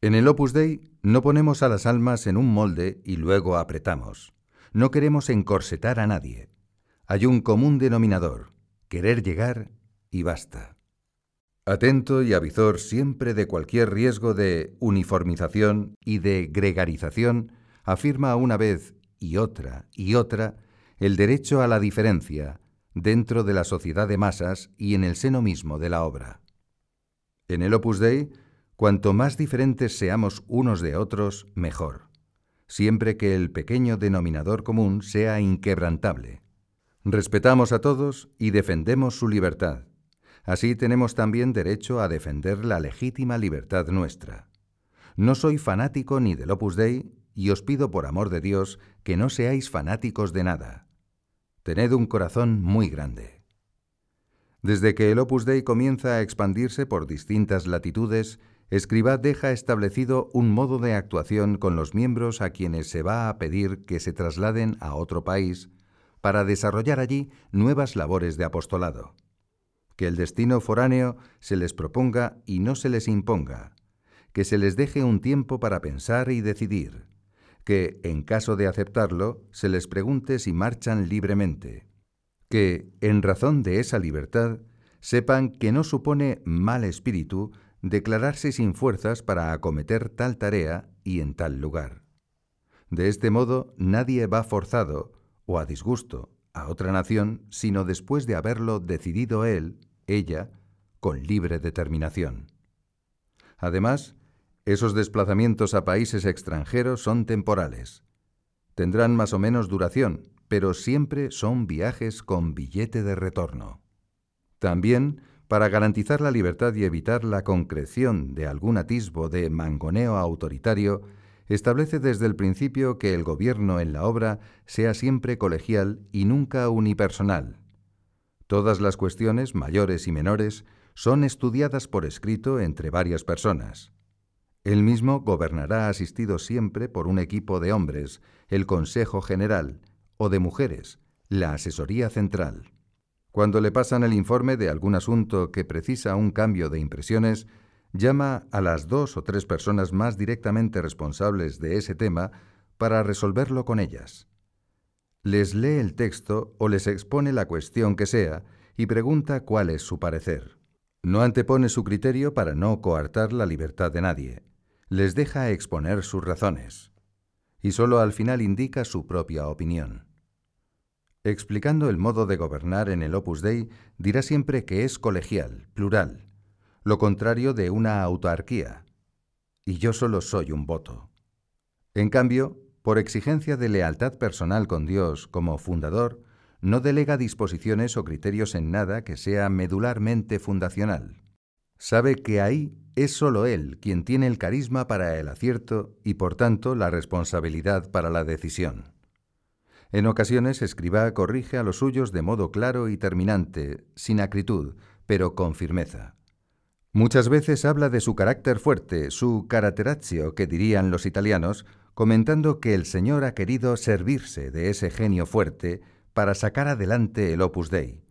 En el Opus Dei no ponemos a las almas en un molde y luego apretamos. No queremos encorsetar a nadie. Hay un común denominador, querer llegar y basta. Atento y avizor siempre de cualquier riesgo de uniformización y de gregarización, afirma una vez y otra y otra el derecho a la diferencia dentro de la sociedad de masas y en el seno mismo de la obra. En el Opus Dei, cuanto más diferentes seamos unos de otros, mejor, siempre que el pequeño denominador común sea inquebrantable. Respetamos a todos y defendemos su libertad. Así tenemos también derecho a defender la legítima libertad nuestra. No soy fanático ni del Opus Dei y os pido por amor de Dios que no seáis fanáticos de nada. Tened un corazón muy grande. Desde que el Opus Dei comienza a expandirse por distintas latitudes, Escribá deja establecido un modo de actuación con los miembros a quienes se va a pedir que se trasladen a otro país para desarrollar allí nuevas labores de apostolado. Que el destino foráneo se les proponga y no se les imponga. Que se les deje un tiempo para pensar y decidir. Que, en caso de aceptarlo, se les pregunte si marchan libremente que, en razón de esa libertad, sepan que no supone mal espíritu declararse sin fuerzas para acometer tal tarea y en tal lugar. De este modo nadie va forzado o a disgusto a otra nación sino después de haberlo decidido él, ella, con libre determinación. Además, esos desplazamientos a países extranjeros son temporales. Tendrán más o menos duración, pero siempre son viajes con billete de retorno. También, para garantizar la libertad y evitar la concreción de algún atisbo de mangoneo autoritario, establece desde el principio que el gobierno en la obra sea siempre colegial y nunca unipersonal. Todas las cuestiones, mayores y menores, son estudiadas por escrito entre varias personas. Él mismo gobernará asistido siempre por un equipo de hombres, el Consejo General, o de mujeres, la asesoría central. Cuando le pasan el informe de algún asunto que precisa un cambio de impresiones, llama a las dos o tres personas más directamente responsables de ese tema para resolverlo con ellas. Les lee el texto o les expone la cuestión que sea y pregunta cuál es su parecer. No antepone su criterio para no coartar la libertad de nadie. Les deja exponer sus razones. Y sólo al final indica su propia opinión. Explicando el modo de gobernar en el Opus Dei, dirá siempre que es colegial, plural, lo contrario de una autarquía. Y yo solo soy un voto. En cambio, por exigencia de lealtad personal con Dios como fundador, no delega disposiciones o criterios en nada que sea medularmente fundacional. Sabe que ahí es sólo él quien tiene el carisma para el acierto y por tanto la responsabilidad para la decisión. En ocasiones Escribá corrige a los suyos de modo claro y terminante, sin acritud, pero con firmeza. Muchas veces habla de su carácter fuerte, su caratterazio, que dirían los italianos, comentando que el Señor ha querido servirse de ese genio fuerte para sacar adelante el Opus Dei.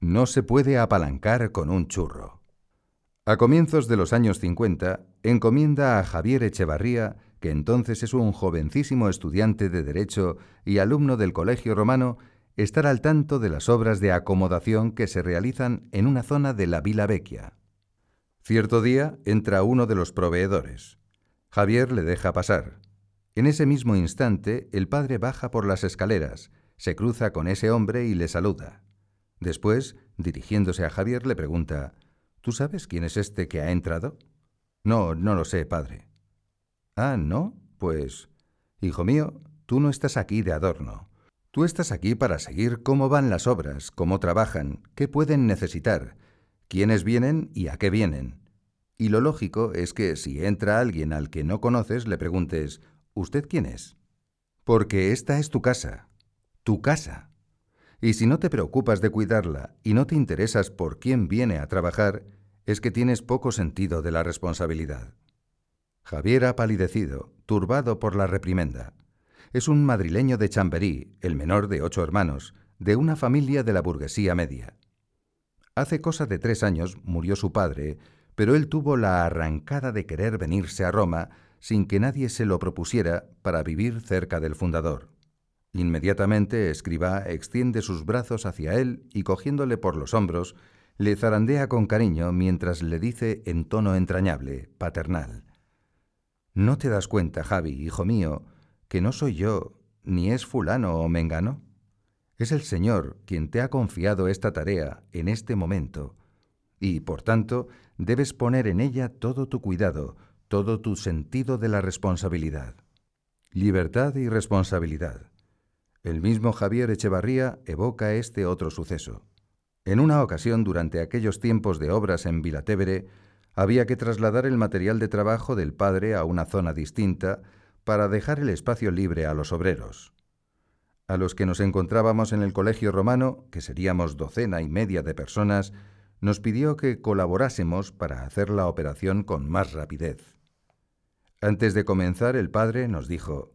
No se puede apalancar con un churro. A comienzos de los años 50, encomienda a Javier Echevarría que entonces es un jovencísimo estudiante de Derecho y alumno del Colegio Romano, estar al tanto de las obras de acomodación que se realizan en una zona de la Vila Vecchia. Cierto día entra uno de los proveedores. Javier le deja pasar. En ese mismo instante, el padre baja por las escaleras, se cruza con ese hombre y le saluda. Después, dirigiéndose a Javier, le pregunta, ¿Tú sabes quién es este que ha entrado? No, no lo sé, padre. Ah, ¿no? Pues, hijo mío, tú no estás aquí de adorno. Tú estás aquí para seguir cómo van las obras, cómo trabajan, qué pueden necesitar, quiénes vienen y a qué vienen. Y lo lógico es que si entra alguien al que no conoces, le preguntes, ¿usted quién es? Porque esta es tu casa, tu casa. Y si no te preocupas de cuidarla y no te interesas por quién viene a trabajar, es que tienes poco sentido de la responsabilidad. Javier ha palidecido, turbado por la reprimenda. Es un madrileño de Chamberí, el menor de ocho hermanos, de una familia de la burguesía media. Hace cosa de tres años murió su padre, pero él tuvo la arrancada de querer venirse a Roma sin que nadie se lo propusiera para vivir cerca del fundador. Inmediatamente Escribá extiende sus brazos hacia él y cogiéndole por los hombros, le zarandea con cariño mientras le dice en tono entrañable, paternal, ¿No te das cuenta, Javi, hijo mío, que no soy yo, ni es fulano o mengano? Es el Señor quien te ha confiado esta tarea en este momento, y, por tanto, debes poner en ella todo tu cuidado, todo tu sentido de la responsabilidad. Libertad y responsabilidad. El mismo Javier Echevarría evoca este otro suceso. En una ocasión, durante aquellos tiempos de obras en Vilatevere, había que trasladar el material de trabajo del padre a una zona distinta para dejar el espacio libre a los obreros. A los que nos encontrábamos en el colegio romano, que seríamos docena y media de personas, nos pidió que colaborásemos para hacer la operación con más rapidez. Antes de comenzar, el padre nos dijo,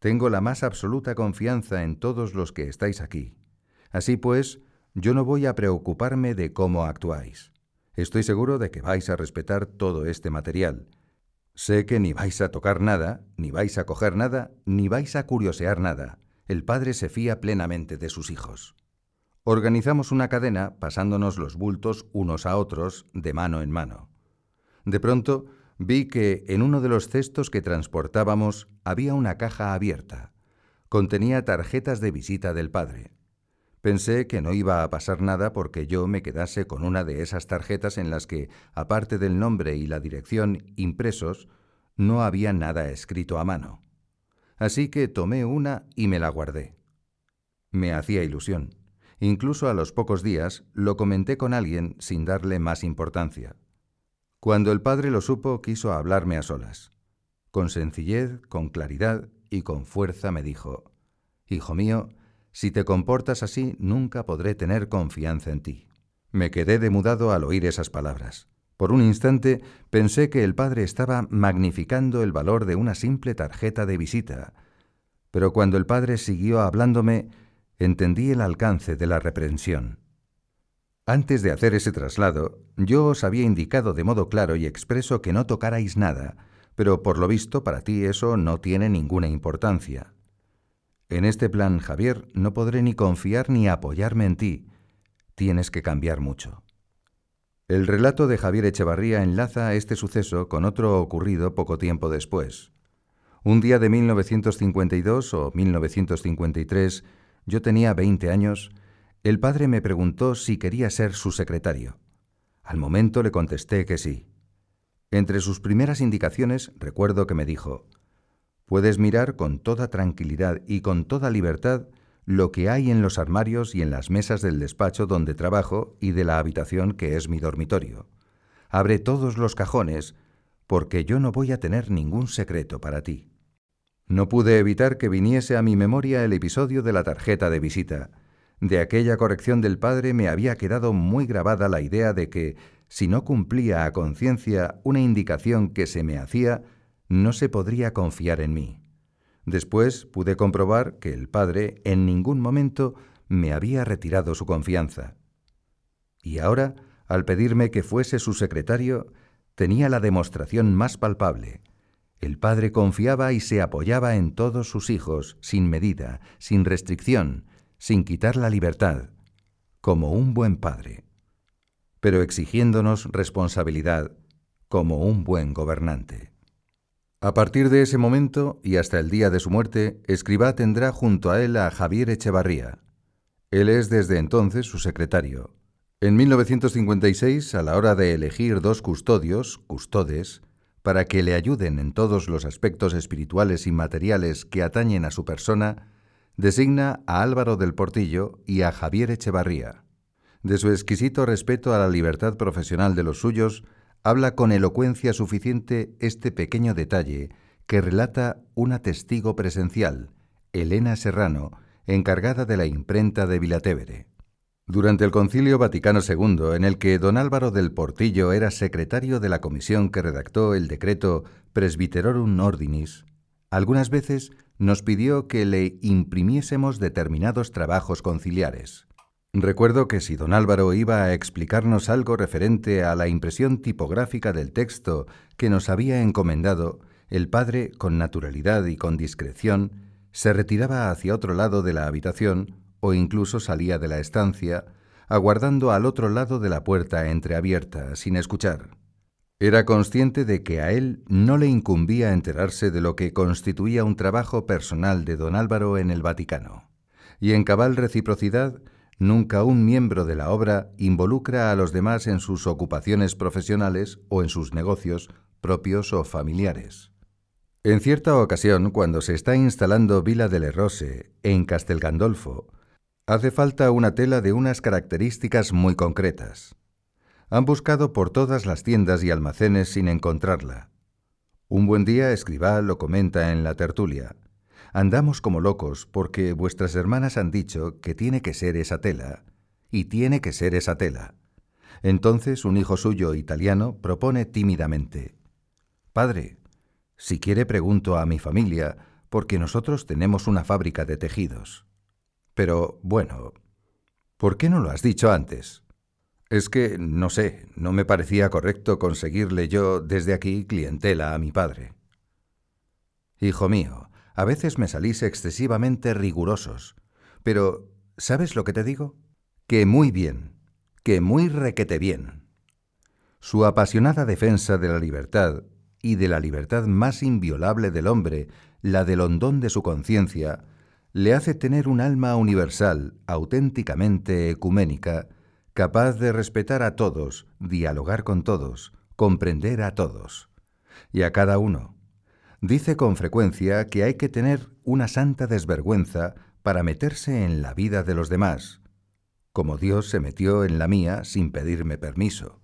Tengo la más absoluta confianza en todos los que estáis aquí. Así pues, yo no voy a preocuparme de cómo actuáis. Estoy seguro de que vais a respetar todo este material. Sé que ni vais a tocar nada, ni vais a coger nada, ni vais a curiosear nada. El padre se fía plenamente de sus hijos. Organizamos una cadena pasándonos los bultos unos a otros de mano en mano. De pronto vi que en uno de los cestos que transportábamos había una caja abierta. Contenía tarjetas de visita del padre. Pensé que no iba a pasar nada porque yo me quedase con una de esas tarjetas en las que, aparte del nombre y la dirección impresos, no había nada escrito a mano. Así que tomé una y me la guardé. Me hacía ilusión. Incluso a los pocos días lo comenté con alguien sin darle más importancia. Cuando el padre lo supo, quiso hablarme a solas. Con sencillez, con claridad y con fuerza me dijo, Hijo mío, si te comportas así, nunca podré tener confianza en ti. Me quedé demudado al oír esas palabras. Por un instante pensé que el padre estaba magnificando el valor de una simple tarjeta de visita, pero cuando el padre siguió hablándome, entendí el alcance de la reprensión. Antes de hacer ese traslado, yo os había indicado de modo claro y expreso que no tocarais nada, pero por lo visto para ti eso no tiene ninguna importancia. En este plan, Javier, no podré ni confiar ni apoyarme en ti. Tienes que cambiar mucho. El relato de Javier Echevarría enlaza este suceso con otro ocurrido poco tiempo después. Un día de 1952 o 1953, yo tenía 20 años, el padre me preguntó si quería ser su secretario. Al momento le contesté que sí. Entre sus primeras indicaciones recuerdo que me dijo, Puedes mirar con toda tranquilidad y con toda libertad lo que hay en los armarios y en las mesas del despacho donde trabajo y de la habitación que es mi dormitorio. abre todos los cajones, porque yo no voy a tener ningún secreto para ti. No pude evitar que viniese a mi memoria el episodio de la tarjeta de visita. De aquella corrección del padre me había quedado muy grabada la idea de que, si no cumplía a conciencia una indicación que se me hacía, no se podría confiar en mí. Después pude comprobar que el padre en ningún momento me había retirado su confianza. Y ahora, al pedirme que fuese su secretario, tenía la demostración más palpable. El padre confiaba y se apoyaba en todos sus hijos, sin medida, sin restricción, sin quitar la libertad, como un buen padre, pero exigiéndonos responsabilidad como un buen gobernante. A partir de ese momento y hasta el día de su muerte, Escribá tendrá junto a él a Javier Echevarría. Él es desde entonces su secretario. En 1956, a la hora de elegir dos custodios, custodes, para que le ayuden en todos los aspectos espirituales y materiales que atañen a su persona, designa a Álvaro del Portillo y a Javier Echevarría. De su exquisito respeto a la libertad profesional de los suyos, habla con elocuencia suficiente este pequeño detalle que relata una testigo presencial, Elena Serrano, encargada de la imprenta de Vilatevere. Durante el Concilio Vaticano II, en el que don Álvaro del Portillo era secretario de la comisión que redactó el decreto Presbyterorum Ordinis, algunas veces nos pidió que le imprimiésemos determinados trabajos conciliares. Recuerdo que si don Álvaro iba a explicarnos algo referente a la impresión tipográfica del texto que nos había encomendado, el padre, con naturalidad y con discreción, se retiraba hacia otro lado de la habitación o incluso salía de la estancia, aguardando al otro lado de la puerta entreabierta, sin escuchar. Era consciente de que a él no le incumbía enterarse de lo que constituía un trabajo personal de don Álvaro en el Vaticano, y en cabal reciprocidad Nunca un miembro de la obra involucra a los demás en sus ocupaciones profesionales o en sus negocios propios o familiares. En cierta ocasión, cuando se está instalando Vila del Rose en Castel Gandolfo, hace falta una tela de unas características muy concretas. Han buscado por todas las tiendas y almacenes sin encontrarla. Un buen día Escribá lo comenta en la tertulia. Andamos como locos porque vuestras hermanas han dicho que tiene que ser esa tela, y tiene que ser esa tela. Entonces un hijo suyo italiano propone tímidamente, Padre, si quiere pregunto a mi familia, porque nosotros tenemos una fábrica de tejidos. Pero, bueno, ¿por qué no lo has dicho antes? Es que, no sé, no me parecía correcto conseguirle yo desde aquí clientela a mi padre. Hijo mío, a veces me salís excesivamente rigurosos. Pero, ¿sabes lo que te digo? Que muy bien, que muy requete bien. Su apasionada defensa de la libertad y de la libertad más inviolable del hombre, la del hondón de su conciencia, le hace tener un alma universal, auténticamente ecuménica, capaz de respetar a todos, dialogar con todos, comprender a todos, y a cada uno, Dice con frecuencia que hay que tener una santa desvergüenza para meterse en la vida de los demás, como Dios se metió en la mía sin pedirme permiso,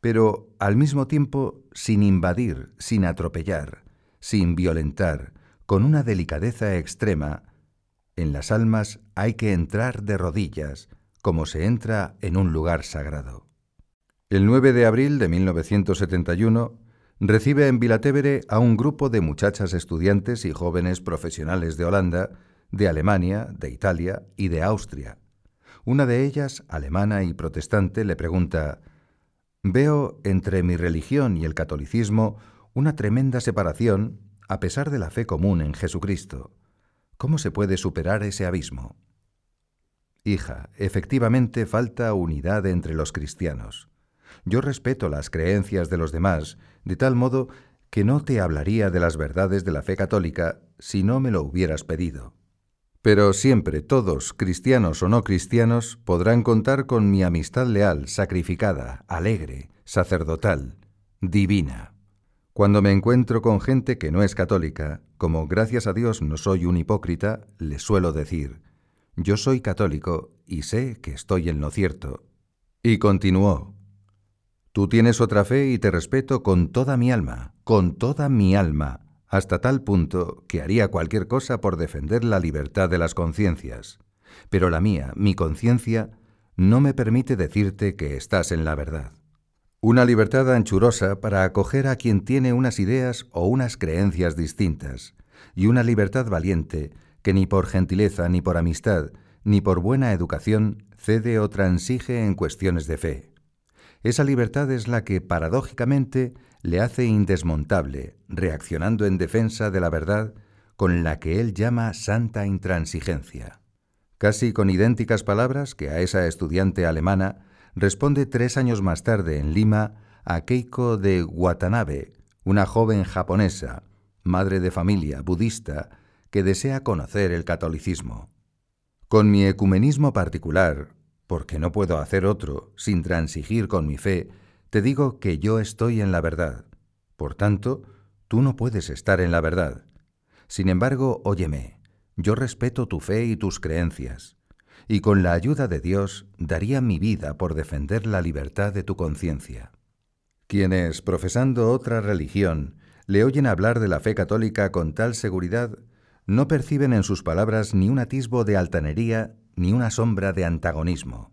pero al mismo tiempo sin invadir, sin atropellar, sin violentar, con una delicadeza extrema, en las almas hay que entrar de rodillas, como se entra en un lugar sagrado. El 9 de abril de 1971, recibe en Vilatevere a un grupo de muchachas estudiantes y jóvenes profesionales de Holanda, de Alemania, de Italia y de Austria. Una de ellas, alemana y protestante, le pregunta Veo entre mi religión y el catolicismo una tremenda separación a pesar de la fe común en Jesucristo. ¿Cómo se puede superar ese abismo? Hija, efectivamente falta unidad entre los cristianos. Yo respeto las creencias de los demás, de tal modo que no te hablaría de las verdades de la fe católica si no me lo hubieras pedido. Pero siempre todos, cristianos o no cristianos, podrán contar con mi amistad leal, sacrificada, alegre, sacerdotal, divina. Cuando me encuentro con gente que no es católica, como gracias a Dios no soy un hipócrita, les suelo decir, yo soy católico y sé que estoy en lo cierto. Y continuó, Tú tienes otra fe y te respeto con toda mi alma, con toda mi alma, hasta tal punto que haría cualquier cosa por defender la libertad de las conciencias. Pero la mía, mi conciencia, no me permite decirte que estás en la verdad. Una libertad anchurosa para acoger a quien tiene unas ideas o unas creencias distintas, y una libertad valiente que ni por gentileza, ni por amistad, ni por buena educación cede o transige en cuestiones de fe. Esa libertad es la que, paradójicamente, le hace indesmontable, reaccionando en defensa de la verdad con la que él llama santa intransigencia. Casi con idénticas palabras que a esa estudiante alemana responde tres años más tarde en Lima a Keiko de Watanabe, una joven japonesa, madre de familia, budista, que desea conocer el catolicismo. Con mi ecumenismo particular, porque no puedo hacer otro sin transigir con mi fe, te digo que yo estoy en la verdad. Por tanto, tú no puedes estar en la verdad. Sin embargo, óyeme, yo respeto tu fe y tus creencias, y con la ayuda de Dios daría mi vida por defender la libertad de tu conciencia. Quienes, profesando otra religión, le oyen hablar de la fe católica con tal seguridad, no perciben en sus palabras ni un atisbo de altanería ni una sombra de antagonismo.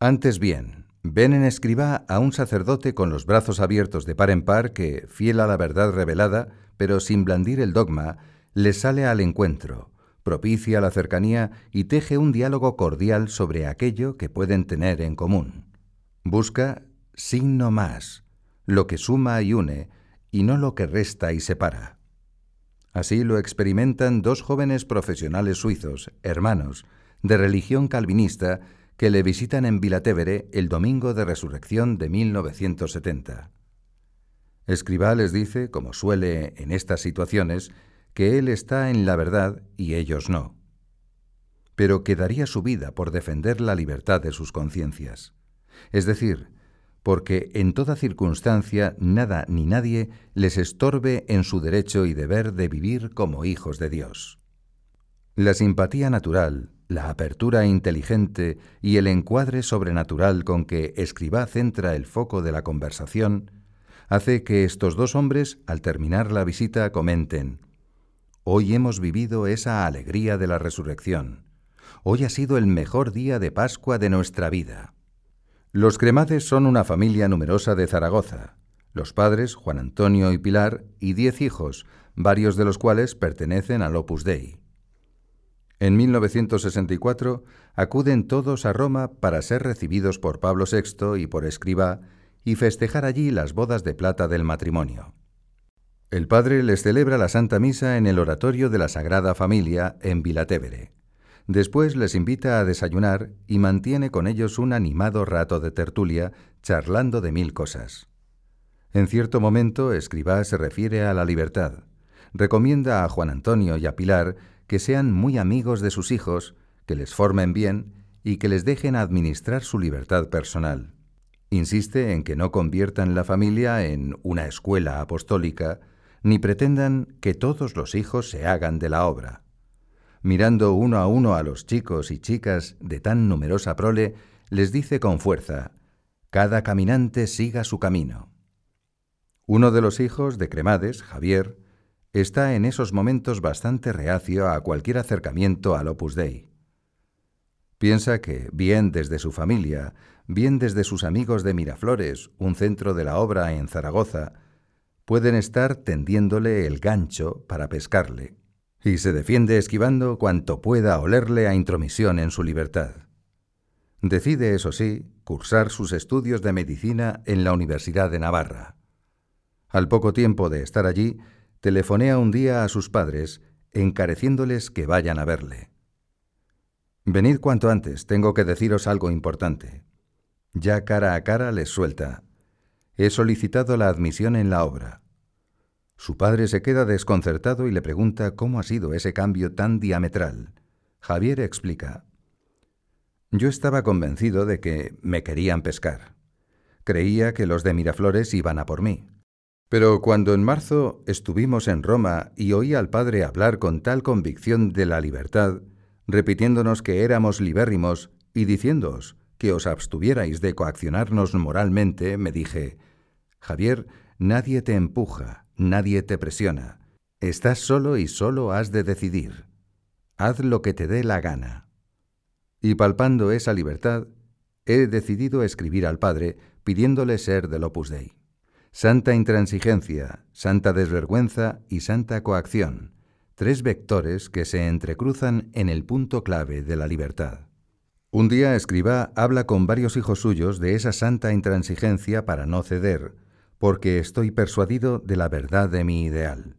Antes bien, ven en escriba a un sacerdote con los brazos abiertos de par en par que, fiel a la verdad revelada, pero sin blandir el dogma, le sale al encuentro, propicia la cercanía y teje un diálogo cordial sobre aquello que pueden tener en común. Busca, signo más, lo que suma y une, y no lo que resta y separa. Así lo experimentan dos jóvenes profesionales suizos, hermanos, de religión calvinista, que le visitan en Vilatevere el domingo de resurrección de 1970. Escribá les dice, como suele en estas situaciones, que él está en la verdad y ellos no, pero que daría su vida por defender la libertad de sus conciencias. Es decir, porque en toda circunstancia nada ni nadie les estorbe en su derecho y deber de vivir como hijos de Dios. La simpatía natural, la apertura inteligente y el encuadre sobrenatural con que Escribá centra el foco de la conversación hace que estos dos hombres, al terminar la visita, comenten Hoy hemos vivido esa alegría de la resurrección. Hoy ha sido el mejor día de Pascua de nuestra vida. Los Cremades son una familia numerosa de Zaragoza. Los padres, Juan Antonio y Pilar, y diez hijos, varios de los cuales pertenecen al Opus Dei. En 1964 acuden todos a Roma para ser recibidos por Pablo VI y por Escriba y festejar allí las bodas de plata del matrimonio. El padre les celebra la Santa Misa en el oratorio de la Sagrada Familia en Vilatevere. Después les invita a desayunar y mantiene con ellos un animado rato de tertulia, charlando de mil cosas. En cierto momento, Escribá se refiere a la libertad. Recomienda a Juan Antonio y a Pilar que sean muy amigos de sus hijos, que les formen bien y que les dejen administrar su libertad personal. Insiste en que no conviertan la familia en una escuela apostólica, ni pretendan que todos los hijos se hagan de la obra. Mirando uno a uno a los chicos y chicas de tan numerosa prole, les dice con fuerza, cada caminante siga su camino. Uno de los hijos de Cremades, Javier, está en esos momentos bastante reacio a cualquier acercamiento al Opus Dei. Piensa que, bien desde su familia, bien desde sus amigos de Miraflores, un centro de la obra en Zaragoza, pueden estar tendiéndole el gancho para pescarle, y se defiende esquivando cuanto pueda olerle a intromisión en su libertad. Decide, eso sí, cursar sus estudios de medicina en la Universidad de Navarra. Al poco tiempo de estar allí, telefonea un día a sus padres, encareciéndoles que vayan a verle. Venid cuanto antes, tengo que deciros algo importante. Ya cara a cara les suelta. He solicitado la admisión en la obra. Su padre se queda desconcertado y le pregunta cómo ha sido ese cambio tan diametral. Javier explica. Yo estaba convencido de que me querían pescar. Creía que los de Miraflores iban a por mí. Pero cuando en marzo estuvimos en Roma y oí al padre hablar con tal convicción de la libertad, repitiéndonos que éramos libérrimos y diciéndoos que os abstuvierais de coaccionarnos moralmente, me dije, Javier, nadie te empuja, nadie te presiona. Estás solo y solo has de decidir. Haz lo que te dé la gana. Y palpando esa libertad, he decidido escribir al Padre pidiéndole ser del Opus Dei. Santa intransigencia, santa desvergüenza y santa coacción, tres vectores que se entrecruzan en el punto clave de la libertad. Un día escriba habla con varios hijos suyos de esa santa intransigencia para no ceder, porque estoy persuadido de la verdad de mi ideal,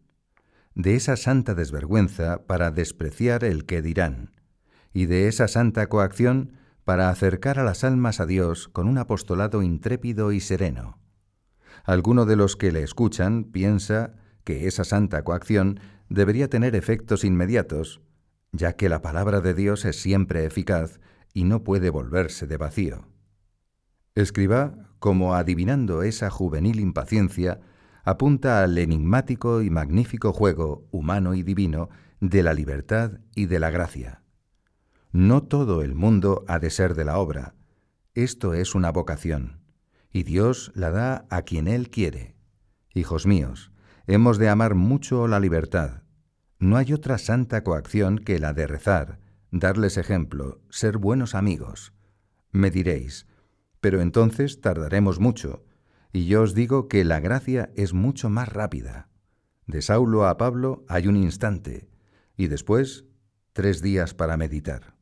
de esa santa desvergüenza para despreciar el que dirán, y de esa santa coacción para acercar a las almas a Dios con un apostolado intrépido y sereno. Alguno de los que le escuchan piensa que esa santa coacción debería tener efectos inmediatos, ya que la palabra de Dios es siempre eficaz y no puede volverse de vacío. Escriba, como adivinando esa juvenil impaciencia, apunta al enigmático y magnífico juego humano y divino de la libertad y de la gracia. No todo el mundo ha de ser de la obra. Esto es una vocación, y Dios la da a quien Él quiere. Hijos míos, hemos de amar mucho la libertad. No hay otra santa coacción que la de rezar, darles ejemplo, ser buenos amigos. Me diréis, pero entonces tardaremos mucho, y yo os digo que la gracia es mucho más rápida. De Saulo a Pablo hay un instante, y después tres días para meditar.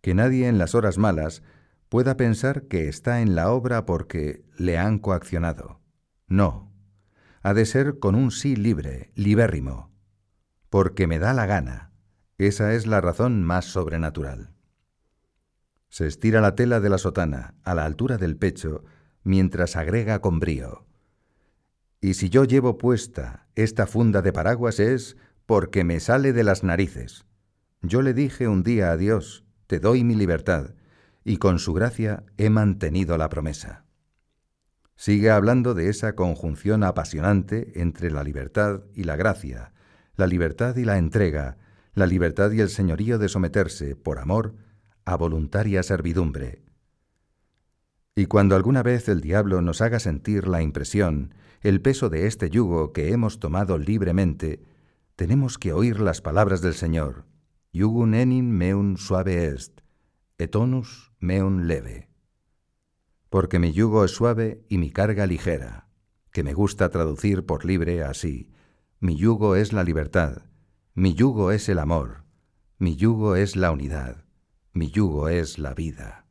Que nadie en las horas malas pueda pensar que está en la obra porque le han coaccionado. No, ha de ser con un sí libre, libérrimo, porque me da la gana esa es la razón más sobrenatural. Se estira la tela de la sotana a la altura del pecho mientras agrega con brío. Y si yo llevo puesta esta funda de paraguas es porque me sale de las narices. Yo le dije un día a Dios, te doy mi libertad, y con su gracia he mantenido la promesa. Sigue hablando de esa conjunción apasionante entre la libertad y la gracia, la libertad y la entrega, la libertad y el señorío de someterse, por amor, a voluntaria servidumbre. Y cuando alguna vez el diablo nos haga sentir la impresión, el peso de este yugo que hemos tomado libremente, tenemos que oír las palabras del Señor. Yugun enin meun suave est, etonus meun leve. Porque mi yugo es suave y mi carga ligera, que me gusta traducir por libre así. Mi yugo es la libertad, mi yugo es el amor, mi yugo es la unidad, mi yugo es la vida.